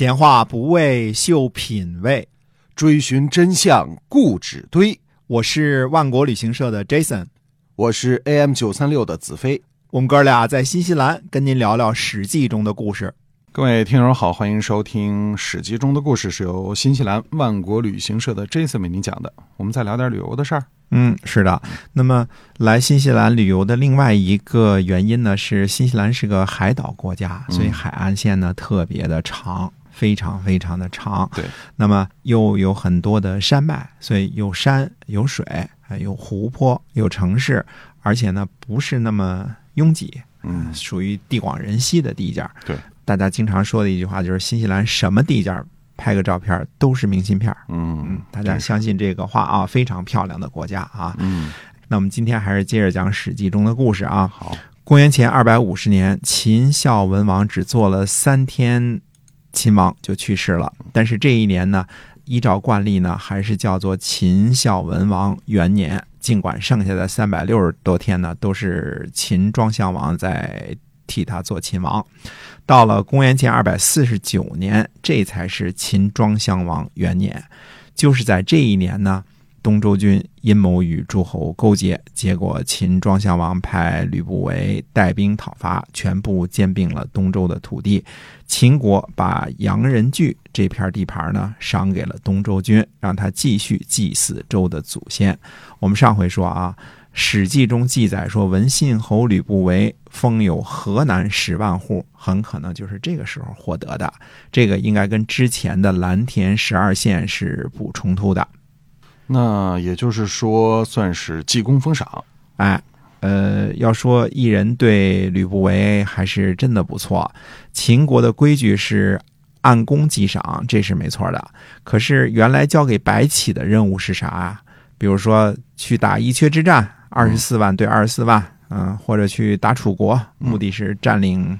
闲话不为秀品味，追寻真相固执堆。我是万国旅行社的 Jason，我是 AM 九三六的子飞。我们哥俩在新西兰跟您聊聊《史记》中的故事。各位听友好，欢迎收听《史记》中的故事，是由新西兰万国旅行社的 Jason 为您讲的。我们再聊点旅游的事儿。嗯，是的。那么来新西兰旅游的另外一个原因呢，是新西兰是个海岛国家，所以海岸线呢特别的长，非常非常的长。对。那么又有很多的山脉，所以有山有水，还有湖泊，有城市，而且呢不是那么拥挤，嗯，属于地广人稀的地界儿。对。大家经常说的一句话就是：新西兰什么地界儿拍个照片都是明信片儿。嗯，大家相信这个话啊，非常漂亮的国家啊。嗯，那我们今天还是接着讲《史记》中的故事啊。好，公元前二百五十年，秦孝文王只做了三天秦王就去世了。但是这一年呢，依照惯例呢，还是叫做秦孝文王元年。尽管剩下的三百六十多天呢，都是秦庄襄王在替他做秦王。到了公元前二百四十九年，这才是秦庄襄王元年。就是在这一年呢，东周军阴谋与诸侯勾结，结果秦庄襄王派吕不韦带兵讨伐，全部兼并了东周的土地。秦国把阳人聚这片地盘呢赏给了东周军，让他继续祭祀周的祖先。我们上回说啊。《史记》中记载说，文信侯吕不韦封有河南十万户，很可能就是这个时候获得的。这个应该跟之前的蓝田十二县是不冲突的。那也就是说，算是记功封赏。哎，呃，要说一人对吕不韦还是真的不错。秦国的规矩是按功记赏，这是没错的。可是原来交给白起的任务是啥啊？比如说去打伊阙之战。二十四万对二十四万，嗯，或者去打楚国，目的是占领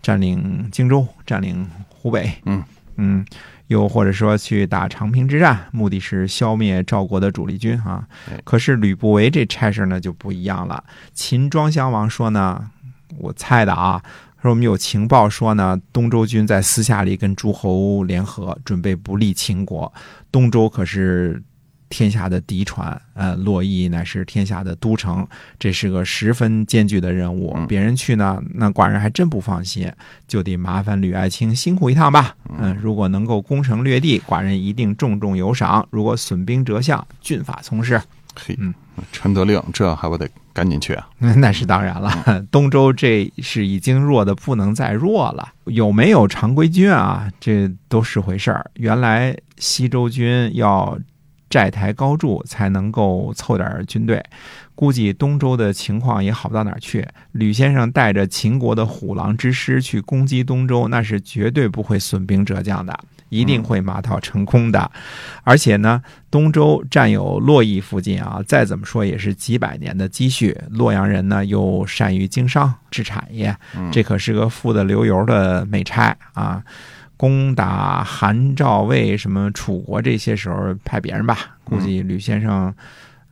占领荆州，占领湖北，嗯嗯，又或者说去打长平之战，目的是消灭赵国的主力军啊。可是吕不韦这差事呢就不一样了。秦庄襄王说呢，我猜的啊，说我们有情报说呢，东周军在私下里跟诸侯联合，准备不利秦国。东周可是。天下的嫡传，呃，洛邑乃是天下的都城，这是个十分艰巨的任务。别人去呢，那寡人还真不放心，就得麻烦吕爱卿辛苦一趟吧。嗯，如果能够攻城略地，寡人一定重重有赏；如果损兵折将，军法从事。嘿，嗯，陈德令，这还不得赶紧去啊？那是当然了，东周这是已经弱的不能再弱了。有没有常规军啊？这都是回事儿。原来西周军要。债台高筑才能够凑点军队，估计东周的情况也好不到哪儿去。吕先生带着秦国的虎狼之师去攻击东周，那是绝对不会损兵折将的，一定会马到成功的。而且呢，东周占有洛邑附近啊，再怎么说也是几百年的积蓄。洛阳人呢又善于经商制产业，这可是个富得流油的美差啊。攻打韩赵魏什么楚国这些时候派别人吧，估计吕先生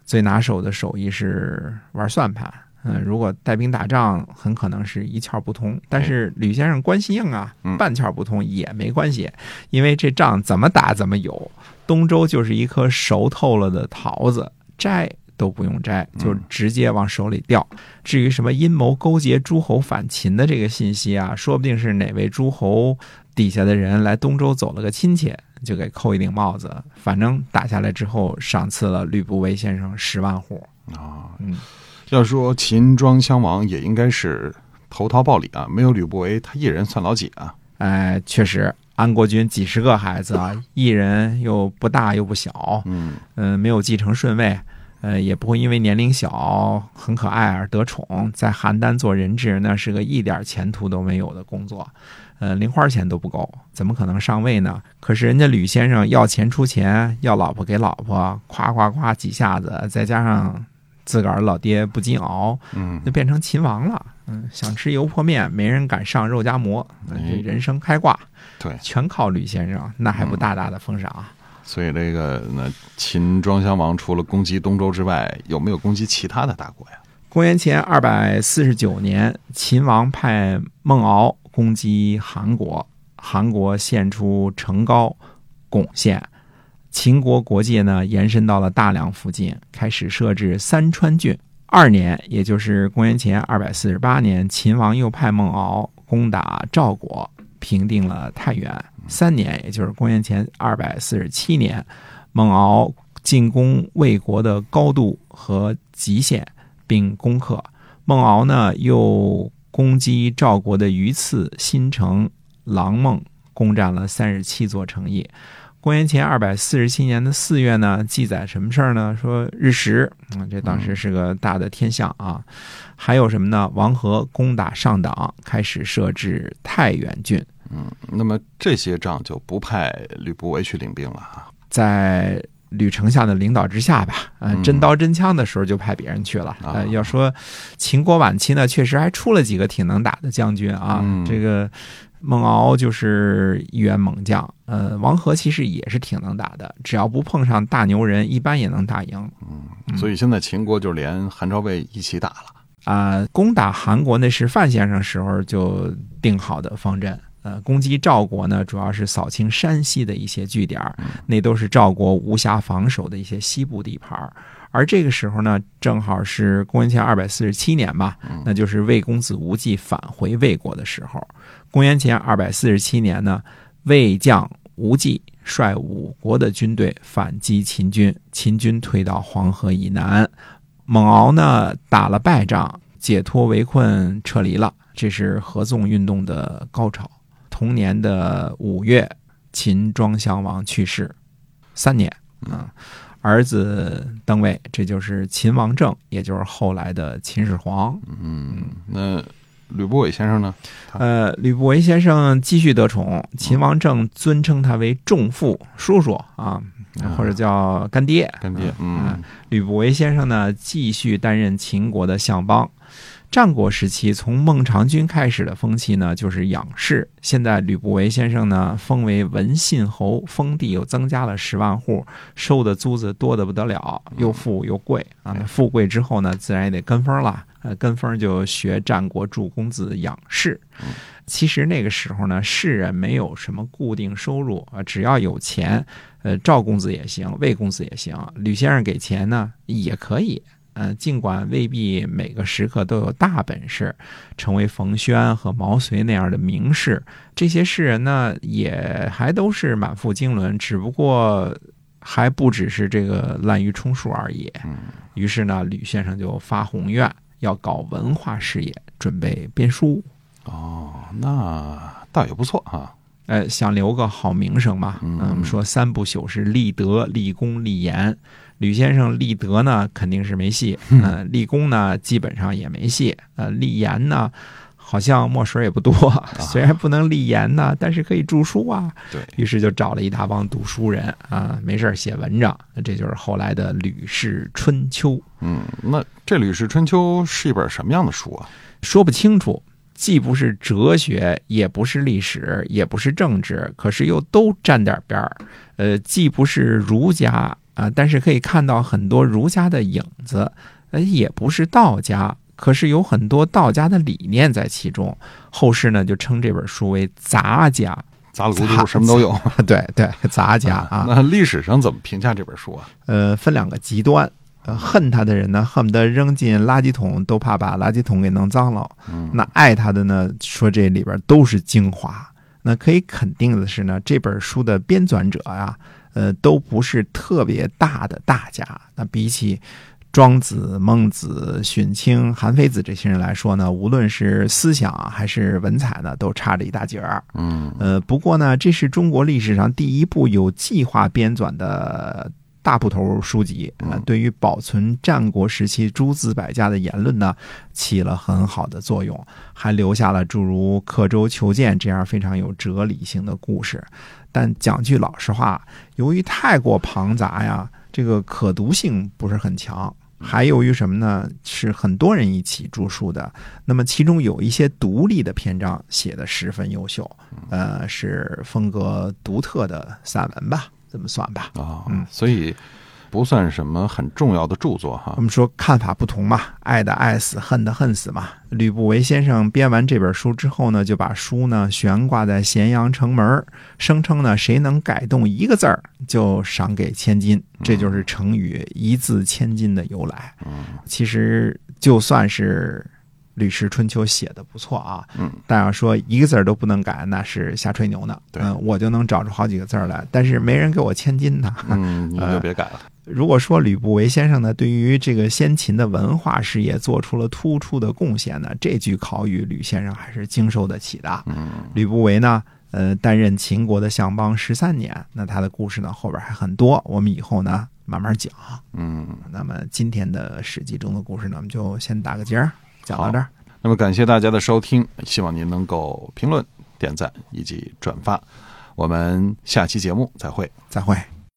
最拿手的手艺是玩算盘。嗯，如果带兵打仗，很可能是一窍不通。但是吕先生关系硬啊，半窍不通也没关系，因为这仗怎么打怎么有。东周就是一颗熟透了的桃子，摘都不用摘，就直接往手里掉。至于什么阴谋勾结诸侯反秦的这个信息啊，说不定是哪位诸侯。底下的人来东周走了个亲戚，就给扣一顶帽子。反正打下来之后，赏赐了吕不韦先生十万户啊。嗯，要说秦庄襄王也应该是投桃报李啊，没有吕不韦，他一人算老几啊？哎，确实，安国君几十个孩子啊，一人又不大又不小，嗯嗯，没有继承顺位，呃，也不会因为年龄小很可爱而得宠，在邯郸做人质，那是个一点前途都没有的工作。呃，零花钱都不够，怎么可能上位呢？可是人家吕先生要钱出钱，要老婆给老婆，夸夸夸几下子，再加上自个儿老爹不禁熬，嗯，就变成秦王了。嗯，想吃油泼面，没人敢上肉夹馍，这人生开挂，对，全靠吕先生，那还不大大的封赏？所以这个那秦庄襄王除了攻击东周之外，有没有攻击其他的大国呀？公元前二百四十九年，秦王派孟敖。攻击韩国，韩国献出成皋、巩县。秦国国界呢，延伸到了大梁附近，开始设置三川郡。二年，也就是公元前二百四十八年，秦王又派孟敖攻打赵国，平定了太原。三年，也就是公元前二百四十七年，孟敖进攻魏国的高度和极限，并攻克。孟敖呢，又攻击赵国的榆次、新城、狼孟，攻占了三十七座城邑。公元前二百四十七年的四月呢，记载什么事儿呢？说日食，嗯，这当时是个大的天象啊。还有什么呢？王和攻打上党，开始设置太原郡。嗯，那么这些仗就不派吕不韦去领兵了啊。在吕丞相的领导之下吧，呃，真刀真枪的时候就派别人去了。呃，要说秦国晚期呢，确实还出了几个挺能打的将军啊。这个。孟敖就是一员猛将，呃，王和其实也是挺能打的，只要不碰上大牛人，一般也能打赢。嗯，所以现在秦国就连韩赵魏一起打了啊！攻打韩国那是范先生时候就定好的方针，呃，攻击赵国呢，主要是扫清山西的一些据点，那都是赵国无暇防守的一些西部地盘。而这个时候呢，正好是公元前二百四十七年吧，那就是魏公子无忌返回魏国的时候。公元前二百四十七年呢，魏将无忌率五国的军队反击秦军，秦军退到黄河以南。蒙敖呢打了败仗，解脱围困，撤离了。这是合纵运动的高潮。同年的五月，秦庄襄王去世，三年啊，儿子登位，这就是秦王政，也就是后来的秦始皇。嗯，那。吕不韦先生呢？呃，吕不韦先生继续得宠，秦王政尊称他为仲父叔叔啊，或者叫干爹。干爹，嗯，吕不韦先生呢，继续担任秦国的相邦。战国时期，从孟尝君开始的风气呢，就是养士。现在吕不韦先生呢，封为文信侯，封地又增加了十万户，收的租子多得不得了，又富又贵啊。富贵之后呢，自然也得跟风了。呃，跟风就学战国诸公子养士。其实那个时候呢，士人没有什么固定收入啊，只要有钱，呃，赵公子也行，魏公子也行，吕先生给钱呢也可以。嗯，尽管未必每个时刻都有大本事，成为冯轩和毛遂那样的名士，这些士人呢，也还都是满腹经纶，只不过还不只是这个滥竽充数而已。于是呢，吕先生就发宏愿，要搞文化事业，准备编书。哦，那倒也不错啊。呃，想留个好名声嘛。嗯，说三不朽是立德、立功、立言。吕先生立德呢，肯定是没戏；嗯，立功呢，基本上也没戏。呃，立言呢，好像墨水也不多。虽然不能立言呢，但是可以著书啊。对于是就找了一大帮读书人啊，没事写文章。这就是后来的《吕氏春秋》。嗯，那这《吕氏春秋》是一本什么样的书啊？说不清楚，既不是哲学，也不是历史，也不是政治，可是又都沾点边儿。呃，既不是儒家。啊，但是可以看到很多儒家的影子，呃，也不是道家，可是有很多道家的理念在其中。后世呢就称这本书为杂家，杂了咕什么都有。对对，杂家啊。那历史上怎么评价这本书啊？呃，分两个极端，恨他的人呢，恨不得扔进垃圾桶，都怕把垃圾桶给弄脏了。那爱他的呢，说这里边都是精华。那可以肯定的是呢，这本书的编纂者呀。呃，都不是特别大的大家。那比起庄子、孟子、荀卿、韩非子这些人来说呢，无论是思想还是文采呢，都差着一大截儿。嗯，呃，不过呢，这是中国历史上第一部有计划编纂的大部头书籍。呃，对于保存战国时期诸子百家的言论呢，起了很好的作用，还留下了诸如刻舟求剑这样非常有哲理性的故事。但讲句老实话，由于太过庞杂呀，这个可读性不是很强。还由于什么呢？是很多人一起著述的，那么其中有一些独立的篇章写的十分优秀，呃，是风格独特的散文吧，这么算吧。啊，嗯，所以不算什么很重要的著作哈我。们说看法不同嘛，爱的爱死，恨的恨死嘛。吕不韦先生编完这本书之后呢，就把书呢悬挂在咸阳城门，声称呢谁能改动一个字儿，就赏给千金。这就是成语“一字千金”的由来。嗯其实就算是《吕氏春秋》写的不错啊，嗯，但要说一个字儿都不能改，那是瞎吹牛呢。对嗯，我就能找出好几个字儿来，但是没人给我千金呢。嗯，你就别改了。如果说吕不韦先生呢，对于这个先秦的文化事业做出了突出的贡献呢，这句考语吕先生还是经受得起的。嗯，吕不韦呢，呃，担任秦国的相邦十三年，那他的故事呢后边还很多，我们以后呢慢慢讲。嗯，那么今天的《史记》中的故事呢，我们就先打个结儿，讲到这儿。那么感谢大家的收听，希望您能够评论、点赞以及转发。我们下期节目再会。再会。